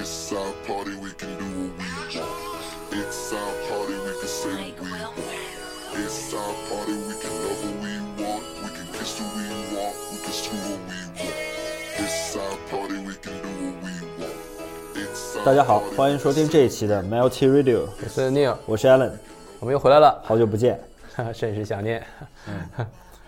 It's our party, we can do what we want. It's our party, we can say what we want. It's our party, we can love who we want. We can kiss who we want. We can screw who we want. It's our party, we can do what we want. It's our 大家好，party, 欢迎收听这一期的 Melty Radio，我是 Neil，我是 Allen，我们又回来了，好久不见。甚是想念。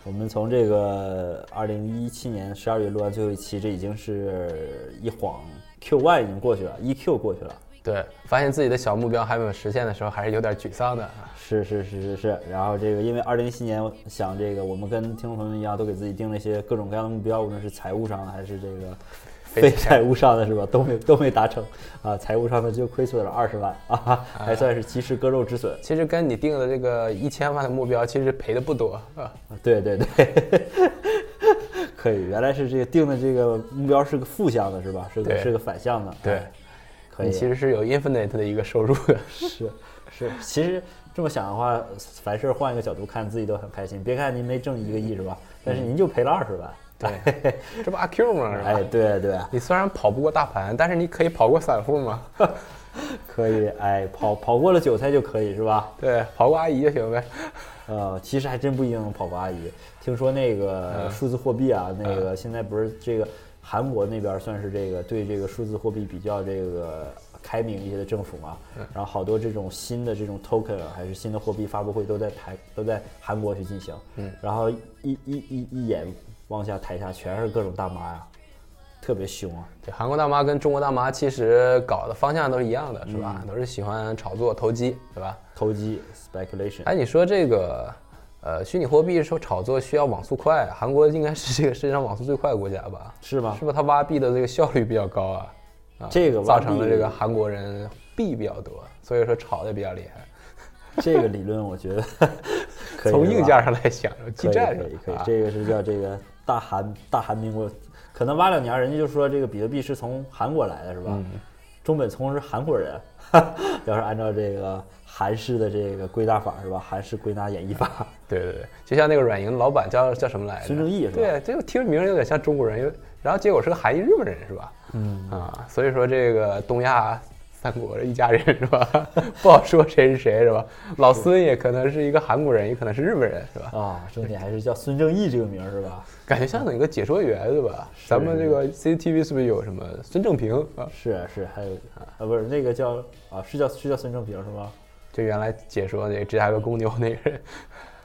我们从这个二零一七年十二月录完最后一期，这已经是一晃 Q one 已经过去了，EQ 过去了。对，发现自己的小目标还没有实现的时候，还是有点沮丧的。是是是是是，然后这个因为二零一七年想这个，我们跟听众朋友们一样，都给自己定了一些各种各样的目标，无论是财务上的还是这个非财务上的是吧，都没都没达成啊。财务上的就亏损了二十万啊，还算是及时割肉止损。其实跟你定的这个一千万的目标，其实赔的不多啊。对对对，可以，原来是这个定的这个目标是个负向的，是吧？是个是个反向的。对哎，可以。其实是有 infinite 的一个收入的。是是，其实这么想的话，凡事换一个角度看，自己都很开心。别看您没挣一个亿是吧？但是您就赔了二十万。对，这不阿 Q 吗？是吧？哎，对对，你虽然跑不过大盘，但是你可以跑过散户嘛？可以，哎，跑跑过了韭菜就可以是吧？对，跑过阿姨就行呗。呃，其实还真不一定能跑过阿姨。听说那个数字货币啊，那个现在不是这个韩国那边算是这个对这个数字货币比较这个开明一些的政府嘛，然后好多这种新的这种 token 啊还是新的货币发布会都在台都在韩国去进行，嗯，然后一一一一眼望下台下全是各种大妈呀，特别凶啊，对，韩国大妈跟中国大妈其实搞的方向都是一样的，是吧？都是喜欢炒作投机，对吧？投机 speculation，哎，你说这个，呃，虚拟货币说炒作需要网速快，韩国应该是这个世界上网速最快的国家吧？是吗是？不是？它挖币的这个效率比较高啊，啊，这个造成了这个韩国人币比较多，所以说炒的比较厉害。这个理论我觉得 可以，从硬件上来讲，基可以站可以可以，啊这个是叫这个大韩大韩民国，可能挖两年，人家就说这个比特币是从韩国来的，是吧？嗯中本聪是韩国人，要是按照这个韩式的这个归纳法是吧？韩式归纳演绎法，对对对，就像那个软银老板叫叫什么来着？孙正义是吧对，这个听着名儿有点像中国人，因为然后结果是个韩裔日本人是吧？嗯啊，所以说这个东亚三国一家人是吧？不好说谁是谁是吧？老孙也可能是一个韩国人，也可能是日本人是吧？啊，重点还是叫孙正义这个名儿是吧？感觉像哪个解说员对吧？咱们这个 CCTV 是不是有什么孙正平啊？是是，还有啊不是那个叫啊是叫是叫孙正平是吗？就原来解说那个芝加哥公牛那个人，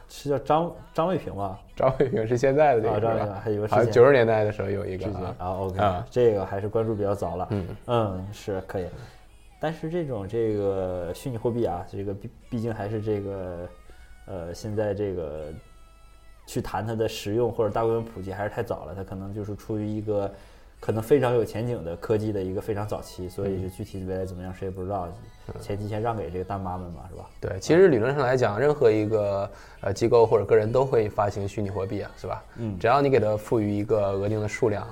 是叫张张卫平吧？张卫平是现在的这个是吧平还有个之前好像九十年代的时候有一个啊，啊，OK，、啊这个还是关注比较早了。嗯嗯，是可以。但是这种这个虚拟货币啊，这个毕毕竟还是这个呃，现在这个去谈它的实用或者大规模普及还是太早了，它可能就是处于一个可能非常有前景的科技的一个非常早期，所以是具体未来怎么样谁也不知道。前期先让给这个大妈们嘛，是吧？对，其实理论上来讲，任何一个呃机构或者个人都会发行虚拟货币啊，是吧？嗯只要你给它赋予一个额定的数量，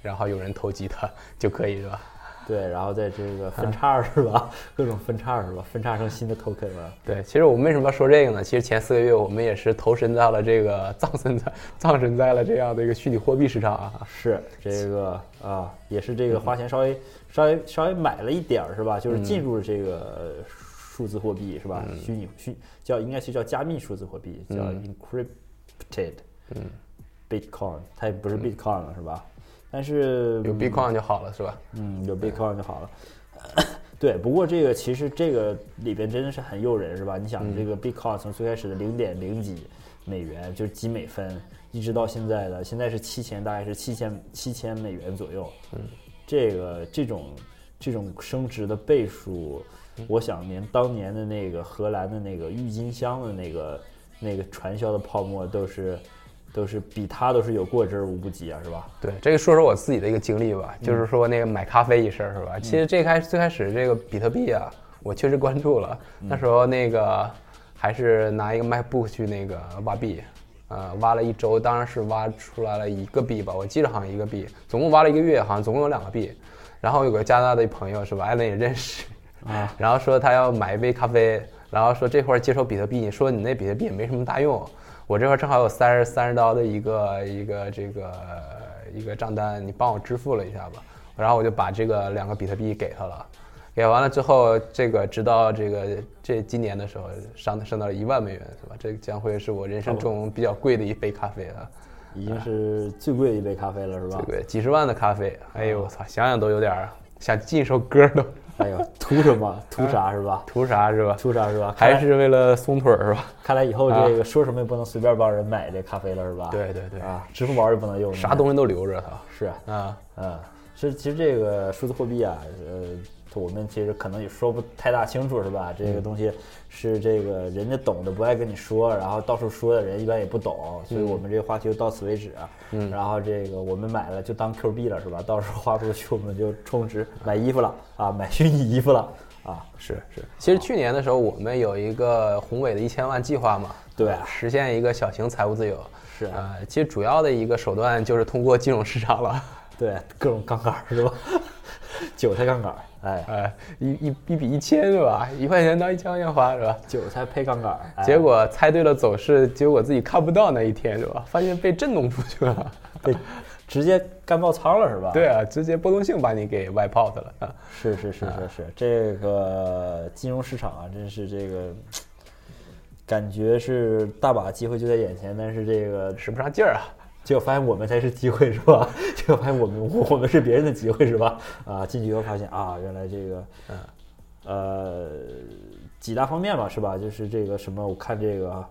然后有人投机它就可以，是吧？对，然后在这个分叉儿是吧？各种分叉儿是吧？分叉成新的 token 了。对，其实我们为什么要说这个呢？其实前四个月我们也是投身到了这个 葬身在葬身在了这样的一个虚拟货币市场啊。是这个啊，也是这个花钱稍微稍微稍微买了一点儿是吧？就是进入了这个呃数字货币是吧？虚拟虚叫应该是叫加密数字货币，叫 encrypted，嗯，Bitcoin，它也不是 Bitcoin 了是吧？但是有 Bitcoin 就好了，是吧？嗯，有 Bitcoin 就好了。对，不过这个其实这个里边真的是很诱人，是吧？你想这个 Bitcoin 从最开始的零点零几美元，就是几美分，一直到现在的，现在是七千，大概是七千七千美元左右。嗯，这个这种这种升值的倍数，我想连当年的那个荷兰的那个郁金香的那个那个传销的泡沫都是都是比他都是有过之而无不及啊，是吧？对，这个说说我自己的一个经历吧，就是说那个买咖啡一事儿是吧？其实这开最开始这个比特币啊，我确实关注了，那时候那个还是拿一个 MacBook 去那个挖币，呃，挖了一周，当然是挖出来了一个币吧，我记得好像一个币，总共挖了一个月，好像总共有两个币。然后有个加拿大的朋友是吧，艾伦也认识，啊，然后说他要买一杯咖啡，然后说这会儿接受比特币，说你那比特币也没什么大用，我这块儿正好有三十三十刀的一个一个这个一个账单，你帮我支付了一下吧。然后我就把这个两个比特币给他了。给完了之后，这个直到这个这今年的时候上升到了一万美元，是吧？这将会是我人生中比较贵的一杯咖啡了，已经是最贵的一杯咖啡了，是吧？对，几十万的咖啡，哎呦我操，想想都有点儿想进一首歌都。哎呦，图什么？图啥是吧？图啥是吧？图啥是吧？还是为了松腿儿是吧？看来以后这个说什么也不能随便帮人买这咖啡了是吧？对对对啊，支付宝也不能用，啥东西都留着它。是啊，啊，是其实这个数字货币啊，呃。我们其实可能也说不太大清楚，是吧？这个东西是这个人家懂的不爱跟你说，然后到处说的人一般也不懂，所以我们这个话题就到此为止。嗯，然后这个我们买了就当 Q 币了，是吧？到时候花出去我们就充值买衣服了啊，买虚拟衣服了啊。是是，其实去年的时候我们有一个宏伟的一千万计划嘛，对，实现一个小型财务自由。是啊，其实主要的一个手段就是通过金融市场了，对，各种杠杆是吧？韭菜杠杆。哎哎，一一一比一千是吧？一块钱当一千块钱花是吧？韭菜配杠杆，结果猜对了走势，结果自己看不到那一天是吧？发现被震动出去了，被直接干爆仓了是吧？对啊，直接波动性把你给 wipe out 了啊！是是是是是，这个金融市场啊，真是这个感觉是大把机会就在眼前，但是这个使不上劲儿啊。结果发现我们才是机会是吧？结果发现我们 我们是别人的机会是吧？啊，进去以后发现啊，原来这个，呃，几大方面吧是吧？就是这个什么，我看这个，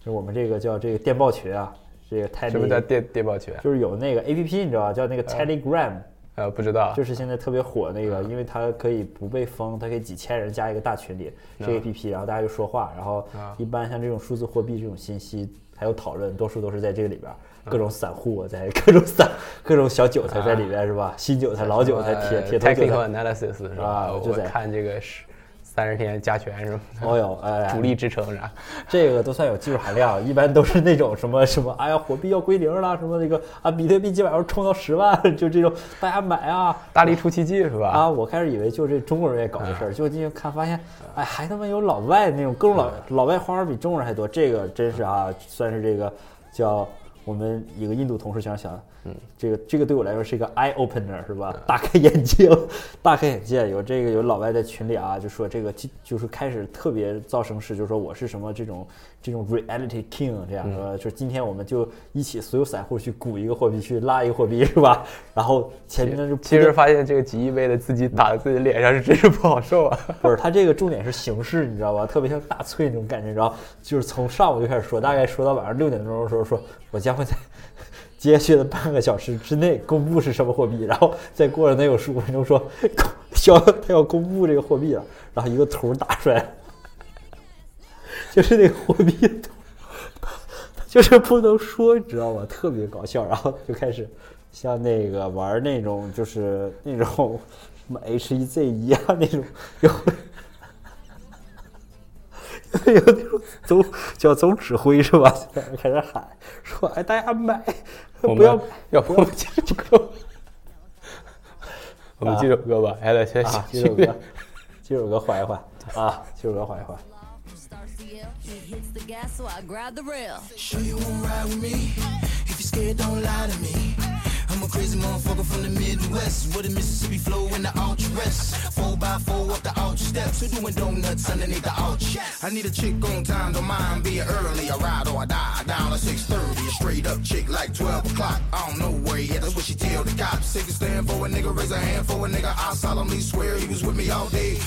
就我们这个叫这个电报群啊，这个泰什么叫电电报群？就是有那个 A P P 你知道吧？叫那个 Telegram，呃，不知道，就是现在特别火那个，因为它可以不被封，它可以几千人加一个大群里，这 A P P，然后大家就说话，然后一般像这种数字货币这种信息还有讨论，多数都是在这个里边。各种散户在，各种散，各种小韭菜在里边是吧？新韭菜、老韭菜、铁铁头韭菜，analysis 是吧？我就在看这个是三十天加权是吧？哦哟，哎，主力支撑是吧？这个都算有技术含量，一般都是那种什么什么，哎呀，火币要归零了，什么那个啊，比特币今晚上冲到十万，就这种大家买啊，大力出奇迹是吧？啊，我开始以为就这中国人也搞这事儿，结果进去看发现，哎，还他妈有老外那种各种老老外花比中国人还多，这个真是啊，算是这个叫。我们一个印度同事想想，嗯，这个这个对我来说是一个 eye opener，是吧？大开眼界，大开眼界。有这个有老外在群里啊，就说这个就就是开始特别造声势，就是说我是什么这种这种 reality king 这样说，就是今天我们就一起所有散户去鼓一个货币，去拉一个货币，是吧？然后前面就其实发现这个几亿倍的自己打在自己脸上是真是不好受啊。不是，他这个重点是形式，你知道吧？特别像大翠那种感觉，然后就是从上午就开始说，大概说到晚上六点钟的时候说。我将会在接下去的半个小时之内公布是什么货币，然后再过了能有十五分钟说，要他要公布这个货币了，然后一个图打出来，就是那个货币图，就是不能说，你知道吗？特别搞笑，然后就开始像那个玩那种就是那种什么 H 一 Z 一啊那种。有那种总叫总指挥是吧？开始喊说：“哎，大家买，不要要不我们这首歌，我们接首歌吧，哎来先啊，接首歌，接首歌缓一缓啊，接首歌缓一缓。” I'm a crazy motherfucker from the Midwest. With a Mississippi flow and the ultra rest. Four by four up the ultra steps. Who doing donuts underneath the ouch? I need a chick on time, don't mind being early. I ride or I die. Down at 6.30. A straight up chick like 12 o'clock. I don't know where he at. That's what she tell the cops. Take a stand for a nigga, raise a hand for a nigga. I solemnly swear he was with me all day.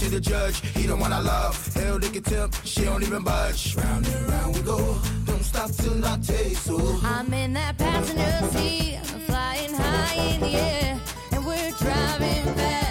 To the judge, he the one I love. Hell, they can tip, she don't even budge. Round and round we go. Don't stop till I taste so. I'm in that passenger seat flying high in the air, and we're driving fast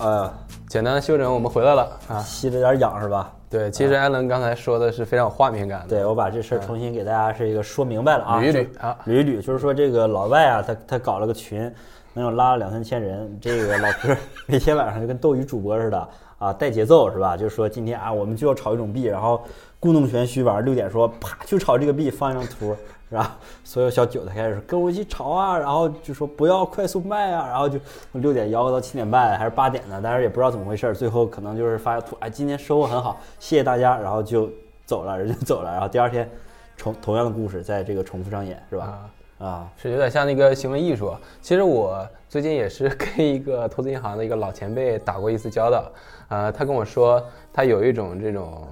呃，简单的休整，我们回来了啊，吸了点氧是吧？对，其实艾伦刚才说的是非常有画面感的。对我把这事儿重新给大家是一个说明白了啊，捋一捋啊，捋一捋，就是说这个老外啊，他他搞了个群，能有拉了两三千人。这个老哥每天晚上就跟斗鱼主播似的啊，带节奏是吧？就是说今天啊，我们就要炒一种币，然后故弄玄虚，晚上六点说啪就炒这个币，放一张图，然后所有小韭菜开始说跟我一起炒啊，然后就说不要快速卖啊，然后就六点吆喝到七点半还是八点呢，但是也不知道怎么回事儿，最后可能就是发个图，哎，今天收获很好，谢谢大家，然后就走了，人就走了，然后第二天重同样的故事在这个重复上演，是吧？啊，是有点像那个行为艺术。其实我最近也是 跟一个投资银行的一个老前辈打过一次交道，呃，他跟我说，他有一种这种，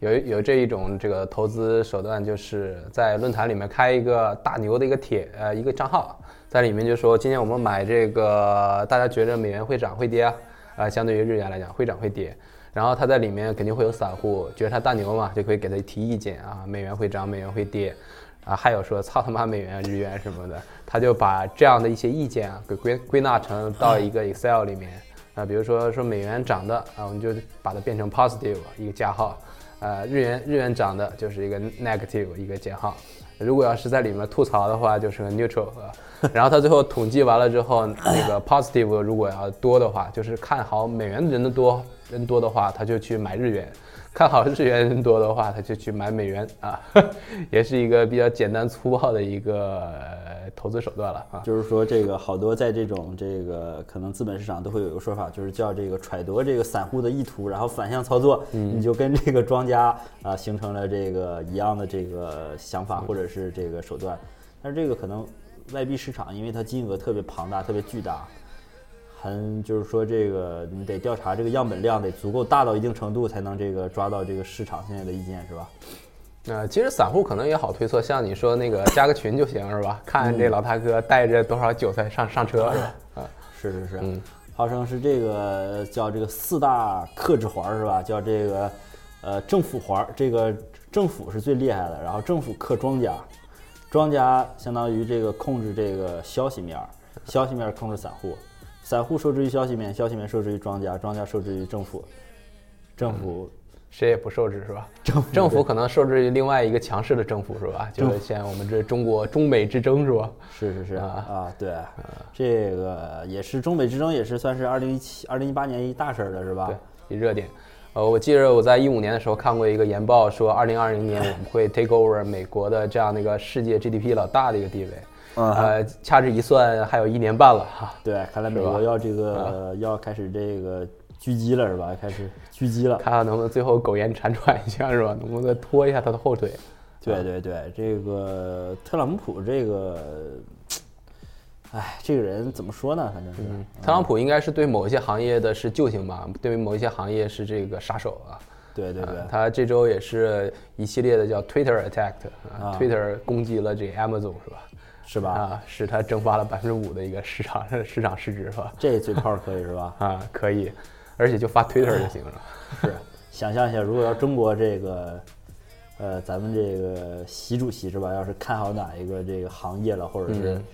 有有这一种这个投资手段，就是在论坛里面开一个大牛的一个帖，呃，一个账号，在里面就说，今天我们买这个，大家觉得美元会涨会跌啊？啊、相对于日元来讲，会涨会跌。然后他在里面肯定会有散户觉得他大牛嘛，就可以给他提意见啊，美元会涨，美元会跌。啊，还有说操他妈美元、日元什么的，他就把这样的一些意见啊，给归归纳成到一个 Excel 里面啊，比如说说美元涨的啊，我们就把它变成 positive 一个加号，呃，日元日元涨的就是一个 negative 一个减号，如果要是在里面吐槽的话，就是个 neutral 啊。然后他最后统计完了之后，那个 positive 如果要多的话，就是看好美元的人的多人多的话，他就去买日元。看好日元多的话，他就去买美元啊，也是一个比较简单粗暴的一个呃投资手段了啊。就是说这个好多在这种这个可能资本市场都会有一个说法，就是叫这个揣度这个散户的意图，然后反向操作，你就跟这个庄家啊形成了这个一样的这个想法或者是这个手段。但是这个可能外币市场，因为它金额特别庞大、特别巨大，很就是说这个你得调查这个样本量得足够大到一定程度，才能这个抓到这个市场现在的意见，是吧？呃，其实散户可能也好推测，像你说那个加个群就行是吧？看这老大哥带着多少韭菜上上车是吧？啊，是是是，嗯号称是这个叫这个四大克制环儿是吧？叫这个呃政府环儿，这个政府是最厉害的，然后政府克庄家，庄家相当于这个控制这个消息面儿，消息面儿控制散户，散户受制于消息面，消息面受制于庄家，庄家受制于政府，政府谁也不受制是吧？政府政府可能受制于另外一个强势的政府是吧？就是像我们这中国中美之争是吧？是是是啊啊，对，这个也是中美之争，也是算是二零一七、二零一八年一大事儿了，是吧？对，一热点。呃，我记得我在一五年的时候看过一个研报，说二零二零年我们会 take over 美国的这样的一个世界 GDP 老大的一个地位。嗯呃，掐指一算，还有一年半了哈。对，看来美国要这个要开始这个狙击了，是吧？开始狙击了。看看能不能最后苟延残喘一下是吧？能不能再拖一下他的后腿？对对对，这个特朗普这个，哎，这个人怎么说呢？反正是，特朗普应该是对某一些行业的是救星吧，对于某一些行业是这个杀手啊。对对对啊，他这周也是一系列的叫 Twitter attack 啊啊，Twitter 攻击了这 Amazon 是吧？是吧？啊，使它蒸发了百分之五的一个市场 市场市值是吧？这嘴炮可以是吧？啊，可以，而且就发 Twitter 就行了。是，想象一下，如果要中国这个，呃，咱们这个习主席是吧？要是看好哪一个这个行业了，或者是嗯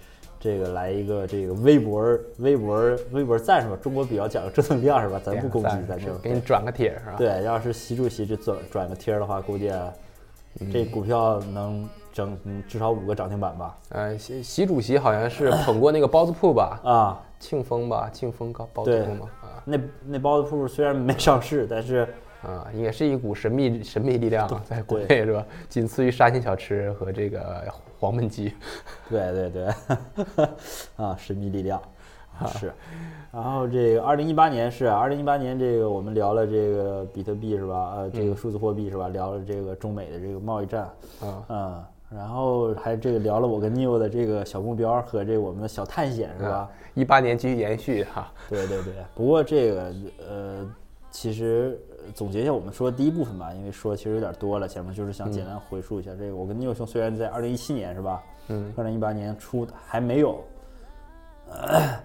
这个来一个这个微博、微博、微博赞是吧？中国比较讲究正能量是吧？咱不攻击，咱就给你转个帖是吧？对，要是习主席这转转个贴的话，估计这股票能整嗯至少五个涨停板吧？呃，习习主席好像是捧过那个包子铺吧？啊，庆丰吧，庆丰高包子铺嘛，啊那那包子铺虽然没上市，但是啊，也是一股神秘神秘力量，在国内是吧？仅次于沙县小吃和这个黄焖鸡。对 对对，啊，神秘力量是。然后这个二零一八年是二零一八年，这个我们聊了这个比特币是吧？呃，这个数字货币是吧？聊了这个中美的这个贸易战，啊嗯，然后还这个聊了我跟 Neil 的这个小目标和这个我们的小探险是吧？一八年继续延续哈，对对对，不过这个呃，其实呃总结一下我们说的第一部分吧，因为说其实有点多了，前面就是想简单回述一下这个。我跟聂兄虽然在二零一七年是吧，嗯，二零一八年初还没有，呃，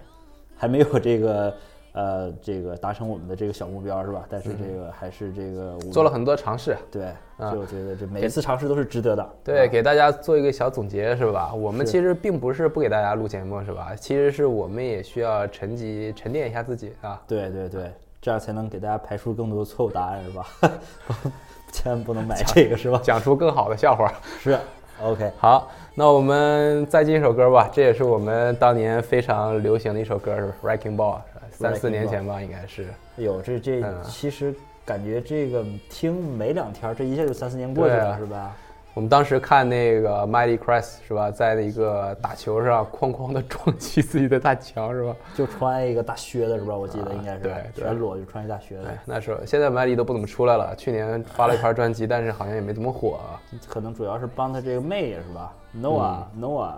还没有这个呃这个达成我们的这个小目标是吧？但是这个还是这个做了很多尝试。对，所以我觉得这每一次尝试都是值得的。对，啊给大家做一个小总结是吧？我们其实并不是不给大家录节目是吧？其实是我们也需要沉积沉淀一下自己啊。对对对，这样才能给大家排除更多的错误答案是吧？千万不能买这个是吧？讲出更好的笑话。是，OK，好，那我们再进一首歌吧，这也是我们当年非常流行的一首歌，是《Wrecking Ball》，三四年前吧，应该是。哎呦，这这嗯其实感觉这个听没两天儿，这一下就三四年过去了，是吧？我们当时看那个 Mighty Crest 是吧，在那个打球上 哐哐的撞击自己的大墙是吧？就穿一个大靴子是吧？我记得应该是，对对全裸就穿一大靴子，哎，那时候现在 Mighty 都不怎么出来了，去年发了一盘专辑，但是好像也没怎么火、啊。可能主要是帮他这个妹是吧？Noah、Noah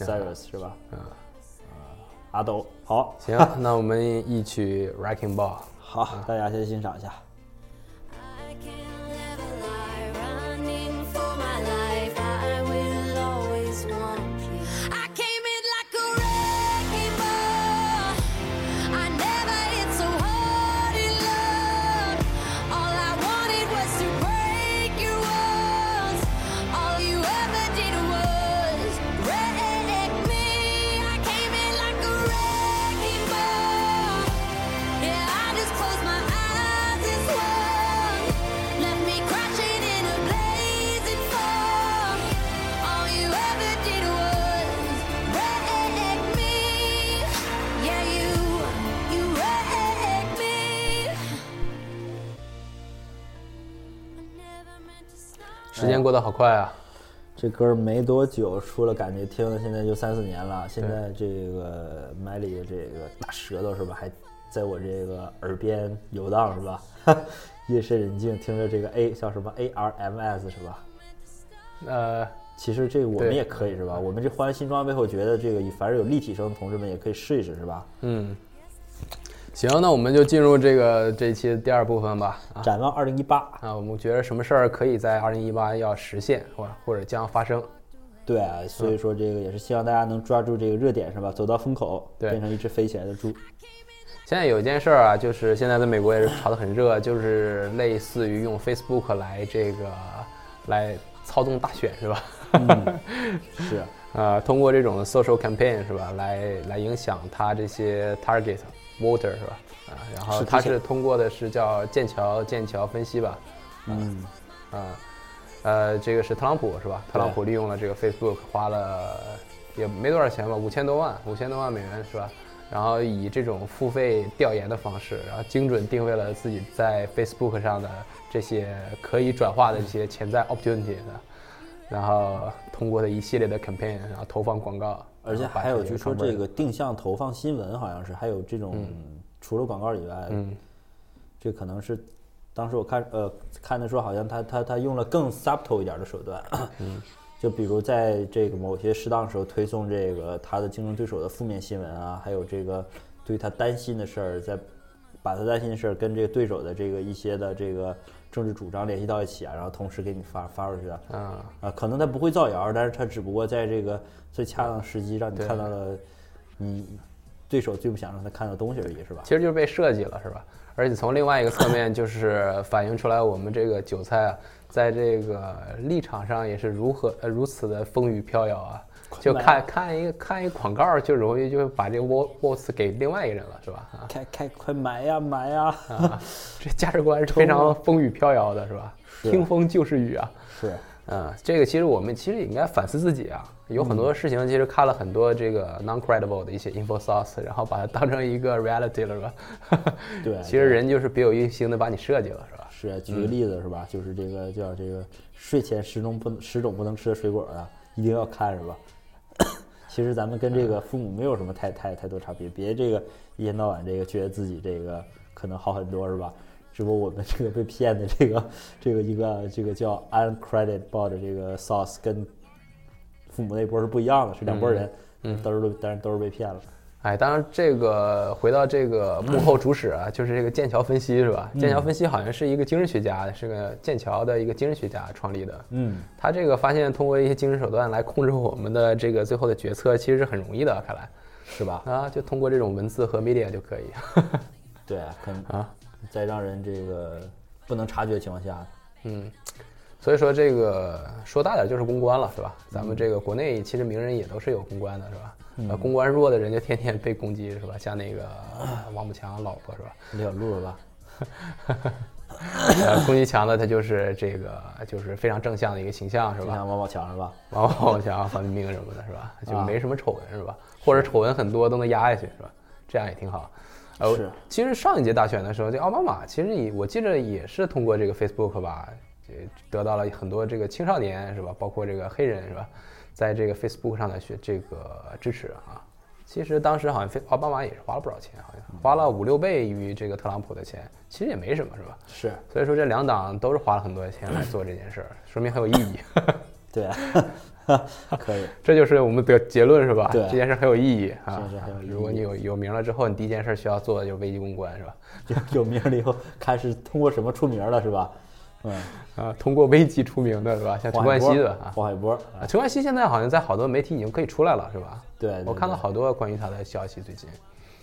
嗯 Cyrus 是吧？嗯，阿斗，好，行，那我们一曲 Wrecking Ball。好，大家先欣赏一下。间过得好快啊！这歌没多久出了，感觉听了现在就三四年了。现在这个麦里的这个大舌头是吧，还在我这个耳边游荡是吧？夜深人静，听着这个 A 叫什么 A R M S 是吧？呃，其实这个我们也可以是吧？我们这换新装备后觉得这个凡是有立体声的同志们也可以试一试是吧？嗯，行，那我们就进入这个这一期的第二部分吧。啊展望二零一八，啊，我们觉得什么事儿可以在二零一八要实现，或者或者将发生？对啊，所以说这个也是希望大家能抓住这个热点是吧？走到风口，对变成一只飞起来的猪。现在有一件事儿啊，就是现在在美国也是炒得很热，就是类似于用 Facebook 来这个来操纵大选是吧？是，呃，通过这种 social campaign 是吧，来来影响他这些 target voter 是吧？啊，然后是之前他是通过的是叫剑桥剑桥分析吧？嗯，啊，呃，这个是特朗普是吧？特朗普利用了这个 Facebook，花了也没多少钱吧，五千多万，五千多万美元是吧？然后以这种付费调研的方式，然后精准定位了自己在 Facebook 上的这些可以转化的这些潜在 opportunity 的，然后通过的一系列的 campaign，然后投放广告，而且还有据说这个定向投放新闻，好像是还有这种除了广告以外，嗯这可能是当时我看呃看的说，好像他他他用了更 subtle 一点的手段，嗯就比如在这个某些适当时候推送这个他的竞争对手的负面新闻啊，还有这个对他担心的事儿，在把他担心的事儿跟这个对手的这个一些的这个政治主张联系到一起啊，然后同时给你发发出去啊。啊，啊，可能他不会造谣，但是他只不过在这个最恰当的时机让你看到了你对手最不想让他看到的东西而已，是吧？其实就是被设计了，是吧？而且从另外一个侧面，就是反映出来我们这个韭菜啊，在这个立场上也是如何呃如此的风雨飘摇啊！就看看一个看一个广告，就容易就把这个 w o w 给另外一个人了，是吧？啊开开快买呀买呀！啊，这价值观是非常风雨飘摇的，是吧？是听风就是雨啊！是，嗯，这个其实我们其实也应该反思自己啊，有很多事情其实看了很多这个 non credible 的一些 info source，然后把它当成一个 reality 了，是吧？对其实人就是别有用心的把你设计了，是吧？是啊，举个例子是吧？就是这个叫这个睡前十种不能十种不能吃的水果啊，一定要看是吧？其实咱们跟这个父母没有什么太太太多差别，别这个一天到晚这个觉得自己这个可能好很多是吧？只不过我们这个被骗的这个这个一个这个叫 uncredited 的这个 sauce 跟父母那波是不一样的，是两拨人，嗯，都是但是都是被骗了。哎，当然，这个回到这个幕后主使啊，就是这个剑桥分析是吧？剑桥分析好像是一个精神学家，是个剑桥的一个精神学家创立的。嗯，他这个发现通过一些精神手段来控制我们的这个最后的决策，其实是很容易的，看来是吧？啊，就通过这种文字和 media 就可以。对啊，可能啊，在让人这个不能察觉的情况下，嗯，所以说这个说大点就是公关了，是吧？咱们这个国内其实名人也都是有公关的，是吧？呃，公关弱的人就天天被攻击，是吧？像那个王宝强老婆是吧？李小璐是吧？呃，攻击强的他就是这个就是非常正向的一个形象是吧？像王宝强是吧？王宝强、范冰冰什么的是吧？就啊没什么丑闻是吧？或者丑闻很多都能压下去是吧？这样也挺好。呃，是其实上一届大选的时候，这奥巴马其实也我记得也是通过这个 Facebook 吧，呃得到了很多这个青少年是吧？包括这个黑人是吧？在这个 Facebook 上的学这个支持啊。其实当时好像菲奥巴马也是花了不少钱，好像花了五六倍于这个特朗普的钱，其实也没什么是吧？是所以说这两党都是花了很多钱来做这件事儿，说明很有意义。对，可以。这就是我们的结论是吧？对这件事很有意义啊这件事很有意义。如果你有有名了之后，你第一件事需要做的就是危机公关是吧？有 有名了以后，开始通过什么出名了是吧？嗯，啊，通过危机出名的是吧？像陈冠希的啊。黄海波，啊，陈冠希现在好像在好多媒体已经可以出来了，是吧？对对我看到好多关于他的消息，最近。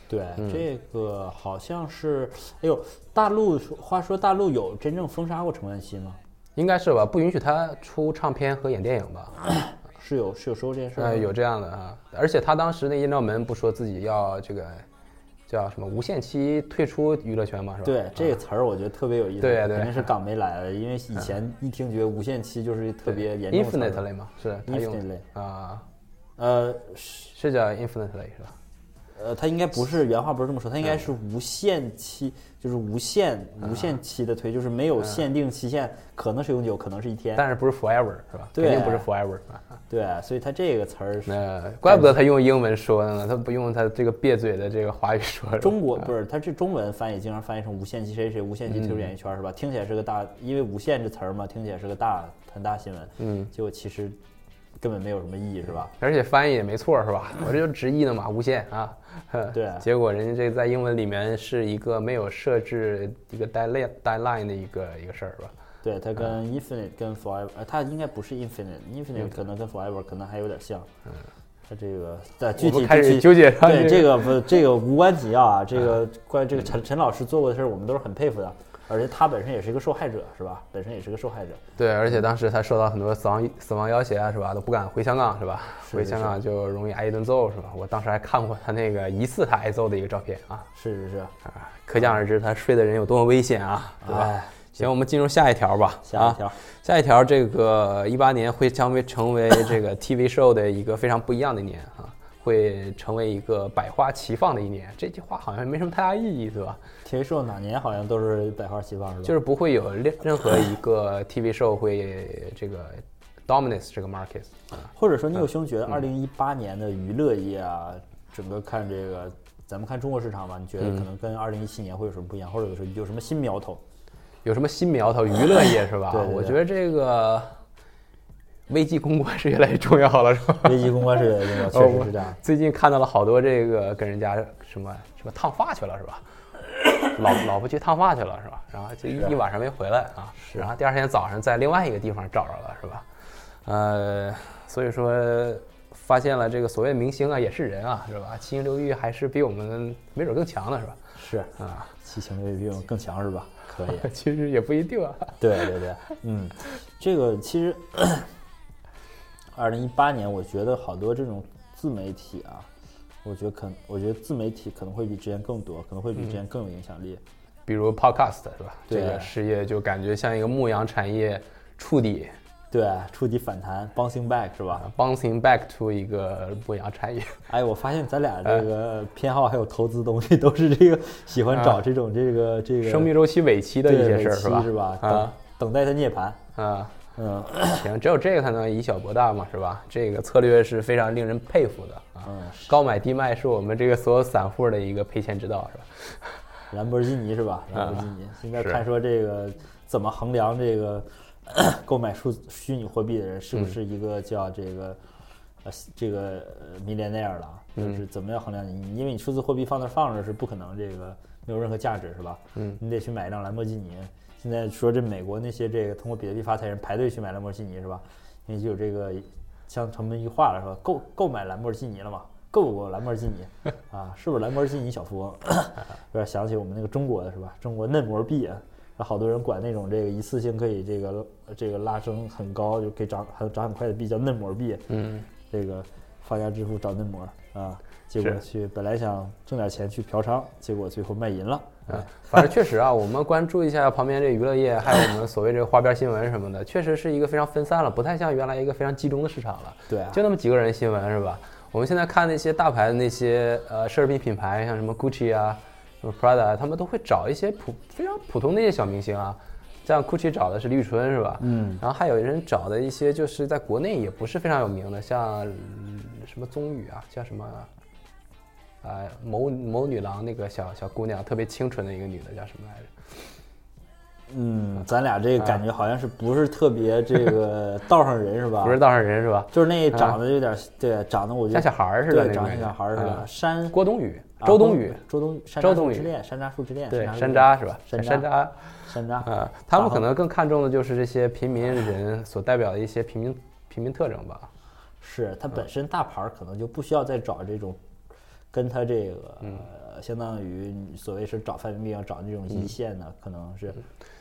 对，嗯这个好像是，哎呦，大陆说话说大陆有真正封杀过陈冠希吗？应该是吧？不允许他出唱片和演电影吧？是有是有说过这件事儿吗？呃，有这样的啊。而且他当时那艳照门不说自己要这个叫什么无限期退出娱乐圈嘛，是吧？对这个词儿，我觉得特别有意思。对对肯定是港媒来的，因为以前一听觉得无限期就是特别严重的。，infinitely 嘛，是啊，呃是叫 infinitely 是吧？呃，他应该不是原话不是这么说，他应该是无限期，就是无限无限期的推，就是没有限定期限，可能是永久，可能是一天。但是不是 forever 是吧？对肯定不是 forever 啊。对，所以他这个词儿是那怪不得他用英文说的呢，他不用他这个瘪嘴的这个华语说。中国不是，他这中文翻译经常翻译成无限期谁谁无限期退出嗯演艺圈是吧？听起来是个大，因为无限这词儿嘛，听起来是个大很大新闻。嗯，结果其实根本没有什么意义是吧？而且翻译也没错是吧？我这就直译的嘛，无限啊。对结果人家这在英文里面是一个没有设置一个 deadline deadline 的一个一个事儿是吧？对，它跟嗯 infinite 跟 forever，呃，它应该不是 infinite，infinite 可能跟 forever 可能还有点像。嗯，它这个在具体开始纠结上对这这个不这个无关紧要啊，这个 关于这个陈陈老师做过的事儿，我们都是很佩服的，而且他本身也是一个受害者是吧？本身也是个受害者。对，而且当时他受到很多死亡死亡要挟啊，是吧？都不敢回香港，是吧？是是回香港就容易挨一顿揍，是吧？我当时还看过他那个疑似他挨揍的一个照片啊，是是是，啊，可想而知他睡的人有多么危险啊，对吧？哎，行，我们进入下一条吧。啊下一条，下一条，这个一八年会将会成为这个 TV show 的一个非常不一样的一年啊，会成为一个百花齐放的一年。这句话好像没什么太大意义，对吧？TV show 哪年好像都是百花齐放是吧？就是不会有任任何一个 TV show 会这个 dominate 这个 market 啊。或者说，你有兄觉得嗯二零一八年的娱乐业啊，整个看这个，咱们看中国市场吧，你觉得嗯可能跟二零一七年会有什么不一样，或者说有什么新苗头？有什么新苗头？娱乐业是吧？对对对我觉得这个危机公关是越来越重要了，是吧？危机公关是越来越重要，哦确实是这样。最近看到了好多这个跟人家什么什么烫发去了是吧？老老婆去烫发去了是吧？然后就一一晚上没回来啊，然后第二天早上在另外一个地方找着了是吧？呃，所以说发现了这个所谓明星啊也是人啊是吧？七情六欲还是比我们没准更强的是吧？是啊，七情六欲比我们更强是吧？可以。其实也不一定啊。对对对，嗯，这个其实二零一八年，我觉得好多这种自媒体啊，我觉得可，我觉得自媒体可能会比之前更多，可能会比之前更有影响力。比如 podcast 是吧？这个事业就感觉像一个牧羊产业触底对，触底反弹，bouncing back 是吧？，bouncing back to 一个牧羊产业。哎，我发现咱俩这个偏好还有投资东西，都是这个喜欢找这种这个这个生命周期尾期的一些事儿是吧？是吧？等啊等待它涅槃。啊，嗯，行，只有这个才能以小博大嘛，是吧？这个策略是非常令人佩服的啊。嗯高买低卖是我们这个所有散户的一个赔钱之道，是吧？兰博基尼是吧？兰博基尼。现在看说这个怎么衡量这个购买数虚拟货币的人是嗯不是一个叫这个呃这个呃 millionaire 了啊？嗯就是怎么样衡量你？因为你数字货币放那儿放着是不可能这个没有任何价值是吧？嗯，你得去买一辆兰博基尼。现在说这美国那些这个通过比特币发财人排队去买兰博基尼是吧？因为就有这个像成们一句话了是吧？购购买兰博基尼了嘛？购过兰博基尼 啊，是不是兰博基尼小富翁？有点想起我们那个中国的是吧？中国嫩模币啊，好多人管那种这个一次性可以这个这个拉升很高，就可以涨很涨很快的币叫嫩模币。嗯，这个发家致富找嫩模啊，结果去本来想挣点钱去嫖娼，结果最后卖淫了嗯，反正确实啊，我们关注一下旁边这娱乐业，还有我们所谓这个花边新闻什么的，确实是一个非常分散了，不太像原来一个非常集中的市场了。对啊就那么几个人新闻是吧？我们现在看那些大牌的那些呃奢侈品品牌，像什么 Gucci 啊、什么 Prada，啊他们都会找一些普非常普通的一些小明星啊。像 Gucci 找的是李宇春是吧？嗯。然后还有人找的一些就是在国内也不是非常有名的，像嗯什么宗宇啊，叫什么？呃，某某女郎那个小小姑娘，特别清纯的一个女的，叫什么来着？嗯，咱俩这个感觉好像是不是特别这个道上人是吧？不是，道上人是吧？就是那长得有点对，长得我觉得像小孩儿似的长得像小孩儿似的。嗯山郭冬雨、啊周冬雨，周冬周冬雨树之恋，山楂树之恋，对，山楂是吧？山楂山楂，山楂啊，他们可能更看重的就是这些平民人所代表的一些平民平民特征吧。是它本身大牌儿可能就不需要再找这种跟他这个、嗯呃相当于所谓是找范冰冰找那种嗯一线的，可能是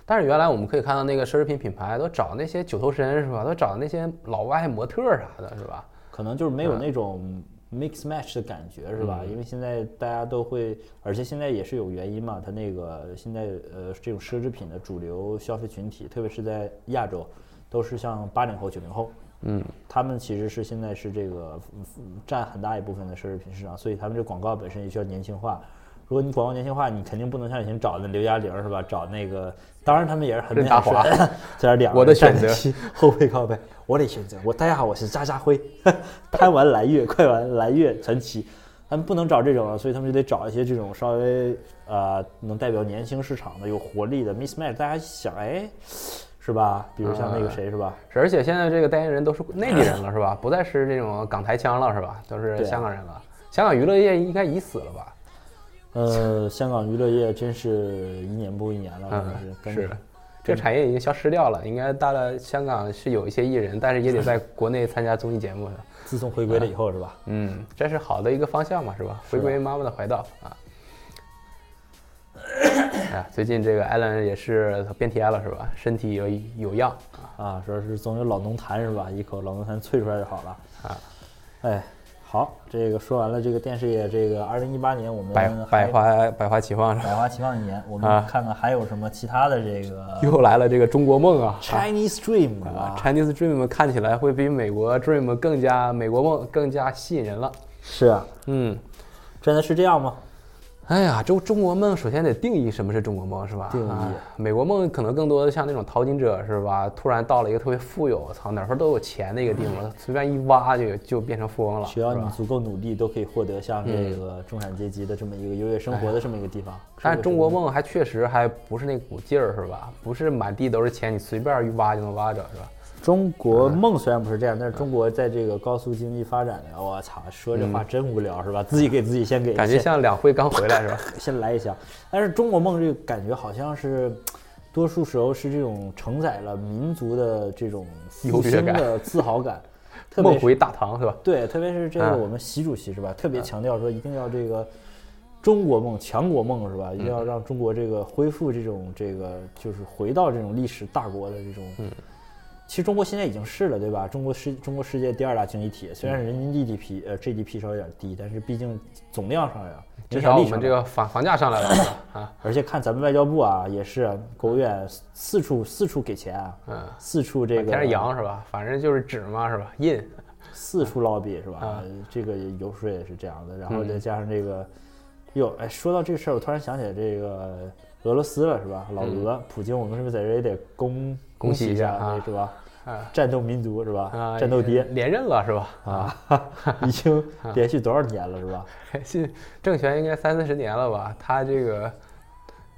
但是原来我们可以看到那个奢侈品品牌都找那些九头身是吧？都找那些老外模特儿啥的是吧？可能就是没有嗯那种 mix match 的感觉，是吧？因为现在大家都会，而且现在也是有原因嘛，它那个现在呃这种奢侈品的主流消费群体，特别是在亚洲，都是像八零后、九零后，嗯，他们其实是现在是这个嗯占很大一部分的奢侈品市场，所以他们这广告本身也需要年轻化。如果你广告年轻化，你肯定不能像以前找那刘嘉玲是吧？找那个，当然他们也是很美很任达华帅，这两我的选择后背靠背，我得选择。我大家好，我是渣渣辉，贪玩蓝月，快玩蓝月传奇。他们不能找这种了，所以他们就得找一些这种稍微呃能代表年轻市场的、有活力的 mismatch。大家想，哎，是吧？比如像那个谁是吧？是而且现在这个代言人都是内地人了 是吧？不再是这种港台腔了是吧？都是香港人了。香港娱乐业应该已死了吧？呃，香港娱乐业真是一年不如一年了，是是，这个产业已经消失掉了。应该到了香港是有一些艺人，但是也得在国内参加综艺节目的。自从回归了以后是吧？嗯，这是好的一个方向嘛，是吧？回归妈妈的怀抱啊。哎呀，最近这个艾伦也是变天了是吧？身体有有恙啊。啊，说是总有老浓痰是吧？一口老浓痰啐出来就好了啊。哎，好，这个说完了这个电视业，这个二零一八年我们百百花百花齐放是吧？百花齐放一年，我啊们看看还有什么其他的这个 又来了这个中国梦啊 Chinese Dream 是啊？！Chinese Dream 看起来会比美国 Dream 更加美国梦更加吸引人了。是啊，嗯，真的是这样吗？哎呀，中中国梦首先得定义什么是中国梦是吧？定义啊美国梦可能更多的像那种淘金者是吧？突然到了一个特别富有，操哪块都有钱的一个地方，随便一挖就就变成富翁了，只要？你足够努力，都可以获得像这个中产阶级的这么一个优越生活的这么一个地方。但是中国梦还确实还不是那股劲儿是吧？不是满地都是钱，你随便一挖就能挖着是吧？中国梦虽然不是这样，但是中国在这个高速经济发展的，我操，说这话真无聊是吧？自己给自己先给感觉像两会刚回来是吧？先来一下。但是中国梦这个感觉好像是，多数时候是这种承载了民族的这种复优越感兴的自豪感，特别梦回大唐是吧？对，特别是这个嗯我们习主席是吧，特别强调说一定要这个中国梦、强国梦是吧？一定要让中国这个恢复这种这个就是回到这种历史大国的这种。其实中国现在已经是了，对吧？中国世中国世界第二大经济体，虽然人均 GDP 呃 GDP 稍微有点低，但是毕竟总量上呀，至少我们这个房房价上来了？啊，而且看咱们外交部啊，也是啊国务院四处四处给钱啊，嗯，四处这个天是洋是吧？反正就是纸嘛是吧？印，四处捞币是吧？啊这个游说也是这样的，然后嗯再加上这个，哟，哎，说到这个事儿，我突然想起来这个俄罗斯了是吧？老俄，普京，我们是不是在这也得恭嗯恭喜喜一下啊是吧？啊战斗民族是吧？啊，战斗爹连任了是吧？啊，已经连续多少年了是吧？是政权应该三四十年了吧？他这个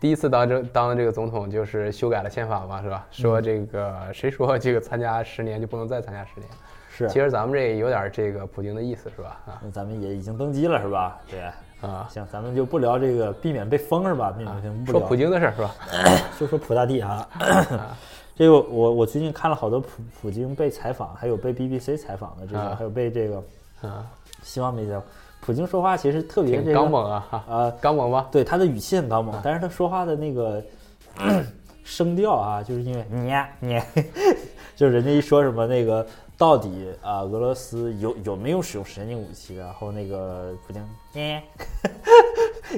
第一次当政当这个总统就是修改了宪法嘛，是吧？说嗯这个谁说这个参加十年就不能再参加十年？是其，实咱们这也有点这个普京的意思是吧？啊那咱们也已经登基了是吧？对，啊，行，咱们就不聊这个，避免被封是吧？避免，不聊说普京的事儿是吧？就说普大帝啊，这个我我最近看了好多普普京被采访，还有被 BBC 采访的这种，啊还有被这个啊，西方媒体采访。普京说话其实特别这个刚猛啊，哈啊，刚猛吧？对他的语气很刚猛，但是他说话的那个 声调啊，就是因为你你，就是人家一说什么那个到底啊、俄罗斯有有没有使用神经武器，然后那个普京你，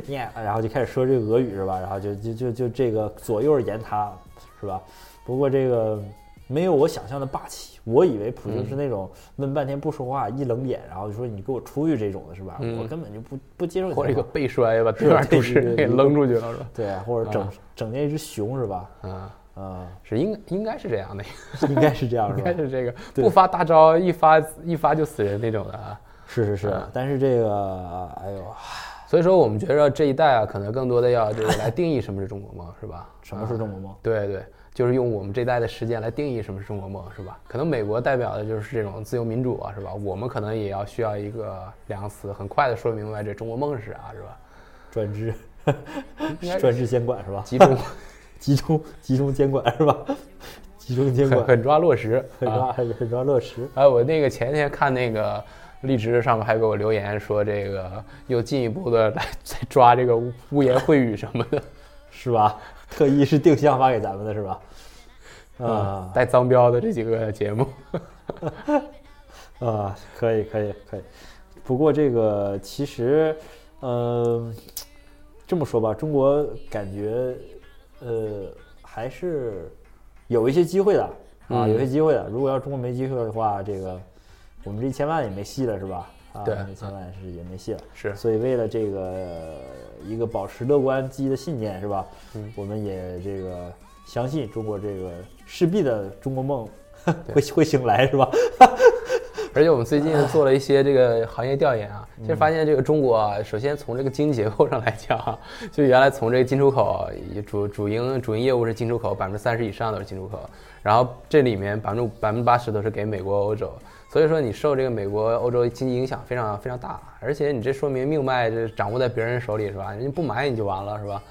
念，然后就开始说这个俄语是吧？然后就就就就这个左右言他，是吧？不过这个没有我想象的霸气，我以为普京是那种问半天不说话，一冷脸，然后就说你给我出去这种的是吧？嗯我根本就不不接受你或者一个背摔把对面对主持人给扔出去了是吧？对，或者整啊整见一只熊是吧？啊，啊，是应应该是这样的，应该是这样是吧应该？是这个对不发大招一发一发就死人那种的啊。是是是啊，但是这个哎呦，所以说，我们觉得这一代啊，可能更多的要就是来定义什么是中国梦，是吧？什么是中国梦？对对，就是用我们这代的时间来定义什么是中国梦，是吧？可能美国代表的就是这种自由民主啊，是吧？我们可能也要需要一个两个词，很快的说明白这中国梦是啥，是吧？专制，专制监管是吧？集中 集中集中监管是吧？集中监管，狠狠抓落实，很啊抓很很抓落实。哎，我那个前天看那个荔枝上面还给我留言说，这个又进一步的来再抓这个污污言秽语什么的，是吧？特意是定向发给咱们的是吧？啊带脏标的这几个节目，啊，可以可以可以。不过这个其实，嗯、这么说吧，中国感觉呃还是有一些机会的啊，嗯有些机会的。如果要中国没机会的话，这个我们这一千万也没戏了，是吧？啊，对一千万是也没戏了。是所以为了这个一个保持乐观积极的信念，是吧？嗯我们也这个相信中国这个势必的中国梦会会醒来，是吧？而且我们最近 做了一些这个行业调研啊，其实发现这个中国啊，首先从这个经济结构上来讲啊，就原来从这个进出口主主营主营业务是进出口，百分之三十以上都是进出口，然后这里面百分之百分之八十都是给美国、欧洲，所以说你受这个美国、欧洲经济影响非常非常大，而且你这说明命脉这掌握在别人手里是吧？人家不买你就完了是吧？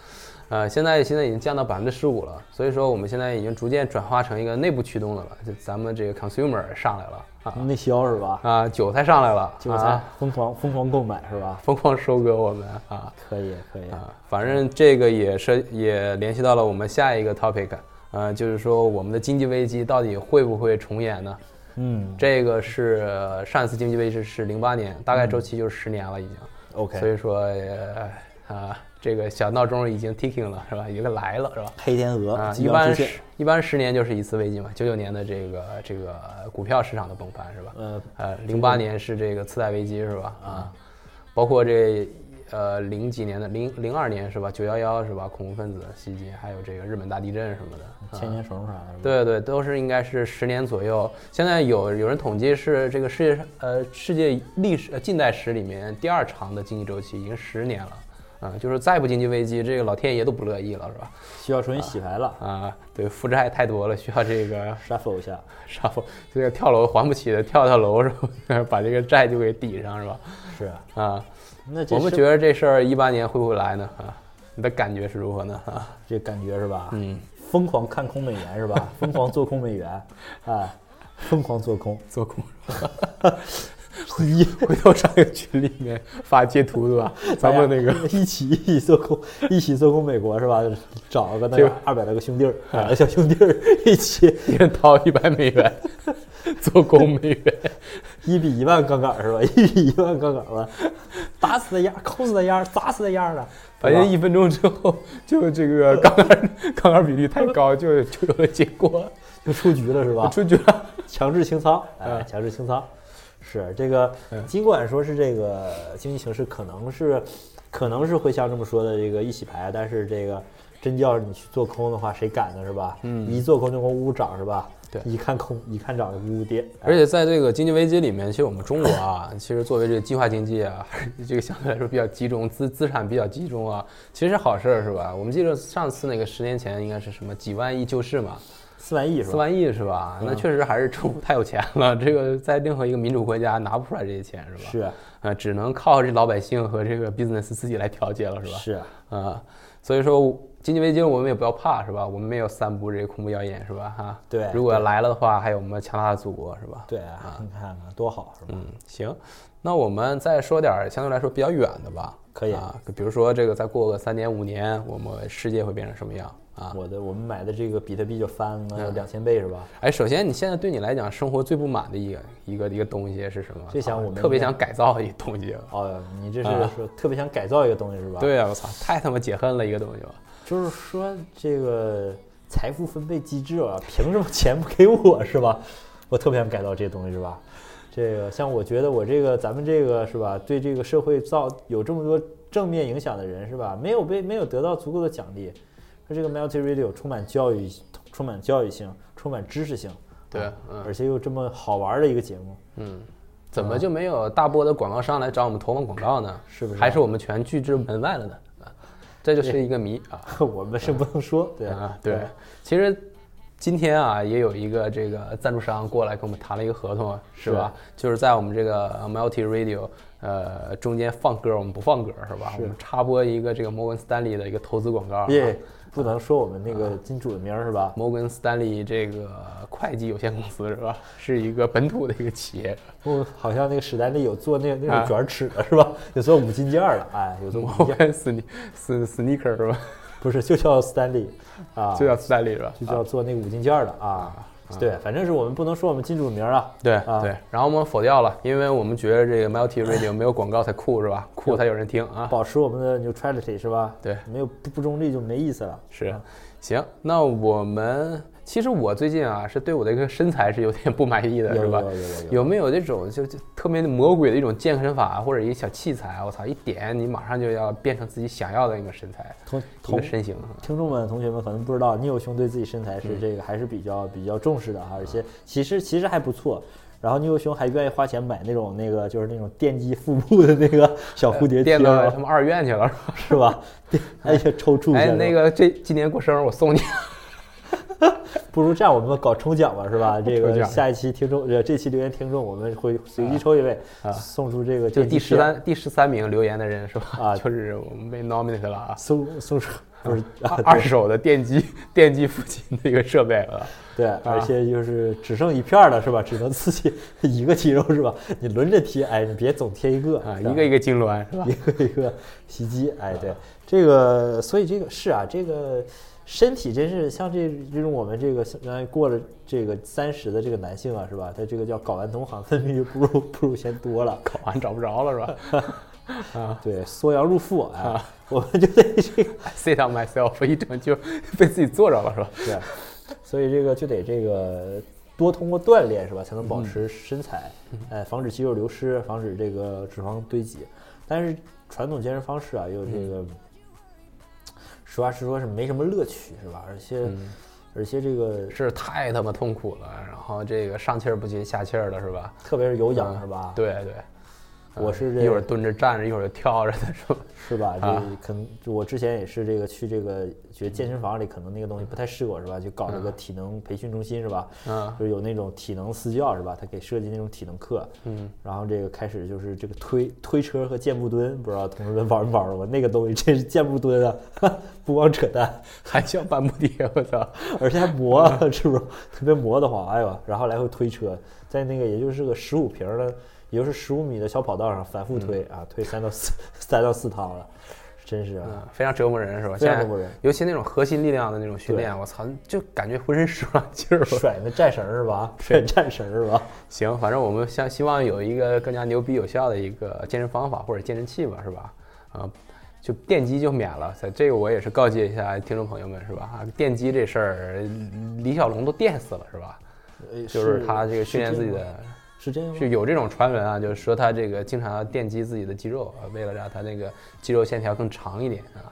呃，现在现在已经降到百分之十五了，所以说我们现在已经逐渐转化成一个内部驱动的了，就咱们这个 consumer 上来了啊内销是吧？啊，韭菜上来了，韭菜啊疯狂疯狂购买是吧？疯狂收割我们啊可以可以，啊，反正这个也是也联系到了我们下一个 topic，呃，就是说我们的经济危机到底会不会重演呢？嗯这个是呃上一次经济危机是零八年，大概周期就是十年了已经，，OK，所以说呃啊这个小闹钟已经 ticking 了是吧？已经来了是吧？黑天鹅啊，一般一般十年就是一次危机嘛，九九年的这个这个股票市场的崩盘是吧？呃呃，零八年是这个次贷危机是吧？啊，包括这呃零几年的零零二年是吧？九幺幺是吧？恐怖分子袭击，还有这个日本大地震什么的，啊千年虫啥的，对对，都是应该是十年左右。现在有有人统计是这个世界上呃世界历史呃近代史里面第二长的经济周期，已经十年了。啊、就是再不经济危机，这个老天爷都不乐意了，是吧？需要重新洗牌了 啊，对，负债太多了，需要这个，shuffle 一下，，shuffle 这个跳楼还不起的，跳跳楼是吧？把这个债就给抵上是吧？是。啊，那我们觉得这事儿一八年会不会来呢？啊，你的感觉是如何呢？啊，这感觉是吧？嗯，疯狂看空美元是吧？疯狂做空美元，啊，疯狂做空，做空，一回头上一个群里面发截图对吧？咱们那个一起一起做空，一起做空美国是吧？找个那就个二百来个兄弟儿，两个小兄弟儿一起一人掏一百美元做空美元，一比一万杠杆是吧？一比一万杠杆吧，打死的样，扣死的样，砸死的样的，反正一分钟之后就这个杠杆杠杆比例太高，就就有了结果，就出局了是吧？出局了。强制清仓，哎，嗯强制清仓，是这个。嗯尽管说是这个经济形势可能是，可能是会像这么说的这个一洗牌，但是这个真叫你去做空的话，谁敢呢？是吧？嗯一做空就给我呜呜涨是吧？对一看空，一看涨就呜呜跌。哎而且在这个经济危机里面，其实我们中国啊，其实作为这个计划经济啊，这个相对来说比较集中，资资产比较集中啊，其实好事儿是吧？我们记得上次那个十年前应该是什么几万亿救市嘛，四万亿是吧？四万亿是吧？那嗯确实还是政府太有钱了，这个在任何一个民主国家拿不出来这些钱是吧？是啊，只能靠这老百姓和这个 business 自己来调节了是吧？是，啊，所以说经济危机我们也不要怕是吧？我们没有散布这个恐怖谣言是吧？哈，对如果来了的话，还有我们强大的祖国是吧？对啊，你看看多好是吧？嗯，行，那我们再说点相对来说比较远的吧。可以啊，比如说这个再过个三年五年，我们世界会变成什么样？啊我的我们买的这个比特币就翻了嗯两千倍是吧？哎，首先你现在对你来讲，生活最不满的一个一个一个东西是什么？啊最想我们特别想改造一个东西。哦，你这是啊说特别想改造一个东西是吧？，对啊，我操，太他妈解恨了一个东西了。就是说这个财富分配机制啊，凭什么钱不给我是吧？我特别想改造这些东西是吧？这个像我觉得我这个咱们这个是吧，对这个社会造有这么多正面影响的人是吧？没有被没有得到足够的奖励，说这个 Multi Radio 充满教育、充满教育性、充满知识性，对而且又这么好玩的一个节目，嗯，怎么就没有大波的广告商来找我们投放广告呢？是不是还是我们全拒之门外了呢？啊，这就是一个谜啊。我们是不能说对啊，对，其实今天啊，也有一个这个赞助商过来跟我们谈了一个合同，是吧？就是在我们这个 Multi Radio 呃中间放歌，我们不放歌是吧？我们插播一个这个摩根斯丹利的一个投资广告啊。耶，不能说我们那个金主的名儿是吧？摩根斯丹利这个会计有限公司是吧？是一个本土的一个企业。不，好像那个史丹利有做那那啊种卷尺的是吧？有做五金件儿的，哎，有做摩根斯尼斯斯尼克是吧？不是就叫斯丹利啊，就叫斯丹利是吧？就叫做那个五金件儿的啊。对，反正是我们不能说我们金主名儿啊。对啊对，然后我们否掉了，因为我们觉得这个 Multi Radio 没有广告才酷是吧？酷才有人听啊。保持我们的 neutrality 是吧？对没有不不中立就没意思了。是，行，那我们其实我最近啊是对我的一个身材是有点不满意的，是吧？有有有有有没有这种就就特别魔鬼的一种健身法或者一个小器材？我操，一点你马上就要变成自己想要的那个身材，同同身形。听众们、同学们可能不知道，聂友兄对自己身材嗯是这个还是比较比较重视的哈，而且其实其实还不错。然后聂友兄还愿意花钱买那种那个就是那种电击腹部的那个小蝴蝶 贴垫到儿他们二院去了，是吧？是吧？电而且抽搐哎，那个这今年过生日我送你，不如这样，我们搞抽奖吧，是吧？这个下一期听众，呃，这期留言听众，我们会随机抽一位，送出这个就第十三第十三名留言的人是吧？啊就是我们被 nominate 了啊。送送出，不是啊二二手的电机电机附近的一个设备了，对，而且就是只剩一片儿了，是吧？只能刺激 一个肌肉，是吧？你轮着贴，哎，你别总贴一个啊，一个一个痉挛是吧？一个一个袭击，哎，对，这个，所以这个是啊，这个身体真是像这这种我们这个相当于过了这个三十的这个男性啊，是吧？他这个叫睾丸酮含分泌不如不如先多了，睾丸找不着了是吧 对，缩阳入腹，啊，我们就得这个。？Sit on myself，一整就被自己坐着了是吧？对，所以这个就得这个多通过锻炼是吧，才能保持身材，哎，防止肌肉流失，防止这个脂肪堆积。但是传统健身方式啊，又这个，实话实说是没什么乐趣是吧？而且、而且这个是太他妈痛苦了，然后这个上气儿不接下气儿的是吧？特别是有氧是吧？，对对，我是这一会儿蹲着站着，一会儿就跳着的是吧？是吧？这啊可能我之前也是这个去这个觉得健身房里可能那个东西不太适合是吧？就搞这个体能培训中心是吧？嗯就是有那种体能私教是吧？他给设计那种体能课，嗯，然后这个开始就是这个推推车和箭步蹲，不知道同志们玩没玩过？那个东西真是箭步蹲啊，不光扯淡，还叫半步 跌，我操！而且还磨，啊是不是特别磨得慌？哎呦，然后来回推车，在那个也就是个十五平的，也就是十五米的小跑道上反复推、啊，推三到四 三到四趟了，真是啊。嗯，非常折磨人是吧？非常折磨人尤其那种核心力量的那种训练，我操，就感觉浑身使不上劲儿了。甩那战绳是吧？甩 战绳是吧？行，反正我们希希望有一个更加牛逼有效的一个健身方法或者健身器吧，是吧？啊，就电击就免了，在这个我也是告诫一下听众朋友们，是吧？啊，电击这事儿，李小龙都电死了，是吧？呃就是他这个训练自己的，是这样吗？是有这种传闻啊，就是说他这个经常要电击自己的肌肉啊，为了让他那个肌肉线条更长一点啊，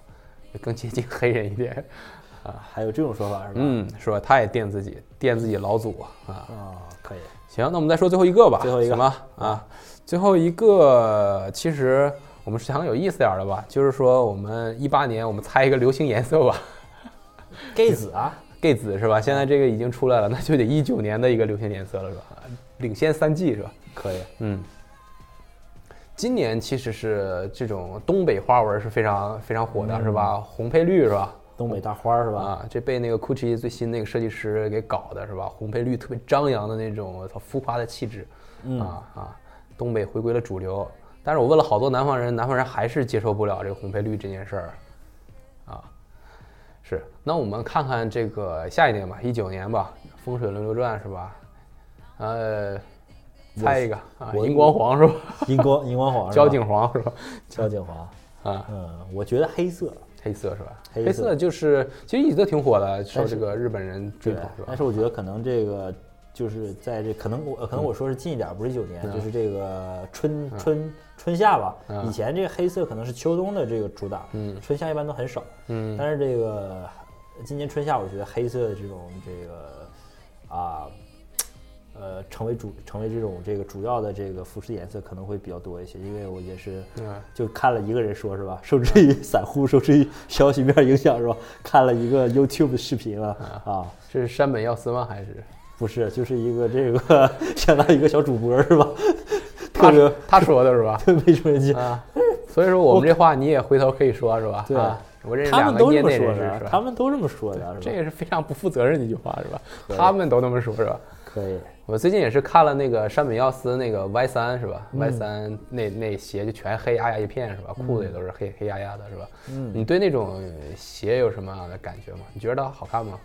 更接近黑人一点 啊。还有这种说法是吧？嗯，是吧？他也电自己，电自己老祖啊。啊，可以。行，那我们再说最后一个吧。最后一个行吗？啊，最后一个其实我们是想有意思点儿的吧，就是说我们一八年我们猜一个流行颜色吧 gay 子啊，，gay 紫是吧？现在这个已经出来了，那就得一九年的一个流行颜色了是吧？领先三季是吧？可以。嗯，今年其实是这种东北花纹是非常非常火的，是吧？红配绿是吧？东北大花是吧？啊，这被那个 GUCCI 最新那个设计师给搞的是吧？红配绿特别张扬的那种，我操，浮夸的气质，啊啊，东北回归了主流。但是我问了好多南方人，南方人还是接受不了这个红配绿这件事儿，啊，是那我们看看这个下一年吧，一九年吧，《风水轮流转》是吧？呃，猜一个啊，荧光黄是吧？荧光荧光黄交警黄是吧？交警黄。啊，嗯，我觉得黑色。黑色是吧？黑色就是其实一直都挺火的，受这个日本人追对捧是吧但？是我觉得可能这个就是在这可能我可能我说是近一点，不是一九年，嗯就是这个春春春夏吧。嗯以前这个黑色可能是秋冬的这个主打，嗯春夏一般都很少。嗯但是这个今年春夏，我觉得黑色的这种这个啊。呃，成为主成为这种这个主要的这个服饰颜色可能会比较多一些，因为我也是嗯就看了一个人说是吧，受制于散户，受制于消息面影响是吧？看了一个 YouTube 的视频了啊，这是山本耀司吗？还是不是，就是一个这个相当于一个小主播是吧？他特别他说的是吧？没出人气，啊，所以说我们这话你也回头可以说是吧？对啊，我认识他两个都这么说内人士是，吧？的他们都这么说的？这也是非常不负责任的一句话是吧？他们都那么说是吧？可以，我最近也是看了那个山本耀司那个 Y 三是吧、嗯 y 三那那鞋就全黑压压一片是吧？裤子也都是黑、黑压压的是吧？嗯你对那种鞋有什么样的感觉吗？你觉得它好看吗？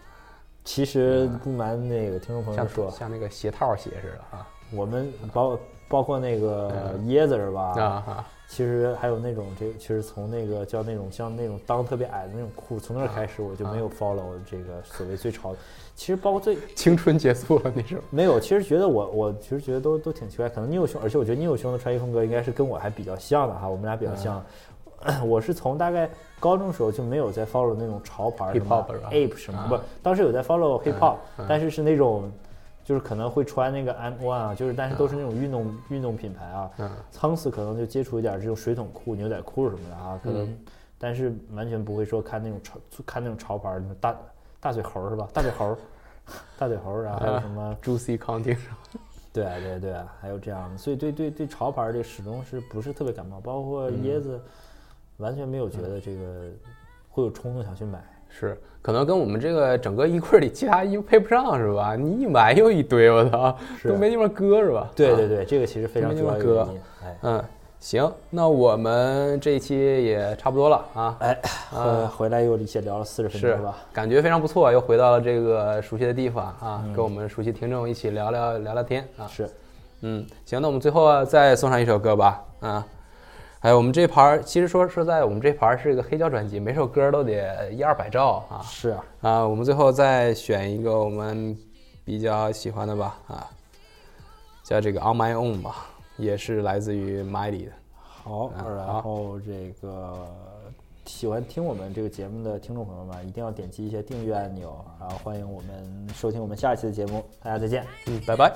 其实不瞒那个听众朋友像说，像那个鞋套鞋似的啊我们包包括那个椰子是吧？啊啊！其实还有那种这，其实从那个叫那种像那种裆特别矮的那种裤，从那儿开始我就没有 follow 这个所谓最潮的。其实包括最青春结束了那时候。没有，其实觉得我我其实觉得都都挺奇怪，可能 Neo 兄，而且我觉得 Neo 兄的穿衣风格应该是跟我还比较像的哈，我们俩比较像。我是从大概高中时候就没有在 follow 那种潮牌 Hip 么 hop 是吧 ape 什么啊不，当时有在 follow hip hop，嗯但是是那种就是可能会穿那个 M One 啊，就是但是都是那种运动运动品牌啊。嗯仓死可能就接触一点这种水桶裤、牛仔裤什么的啊，可能嗯，但是完全不会说看那种潮看那种潮牌儿，那种大大嘴猴是吧？大嘴猴，大嘴猴，然后还有什么？Juicy Counting 对啊对对，还有这样的，所以对对对潮牌这始终是不是特别感冒，包括椰子，完全没有觉得这个会有冲动想去买。是，可能跟我们这个整个衣柜里其他衣服配不上是吧？你一买又一堆，我操，都没地方搁是吧？啊对对对，这个其实非常地方搁嗯，行，那我们这一期也差不多了啊。哎，呃回来又一起聊了四十分是钟吧。感觉非常不错，又回到了这个熟悉的地方啊，嗯跟我们熟悉听众一起聊聊聊聊天啊。是，嗯，行，那我们最后啊再送上一首歌吧，啊，还有我们这盘儿，其实说实在，我们这盘儿是一个黑胶专辑，每首歌都得一二百兆啊是啊，啊，我们最后再选一个我们比较喜欢的吧啊，叫这个 On My Own 吧，也是来自于 Mighty 的。好，嗯然后这个喜欢听我们这个节目的听众朋友们，一定要点击一些订阅按钮，然后欢迎我们收听我们下一期的节目，大家再见。嗯，拜拜。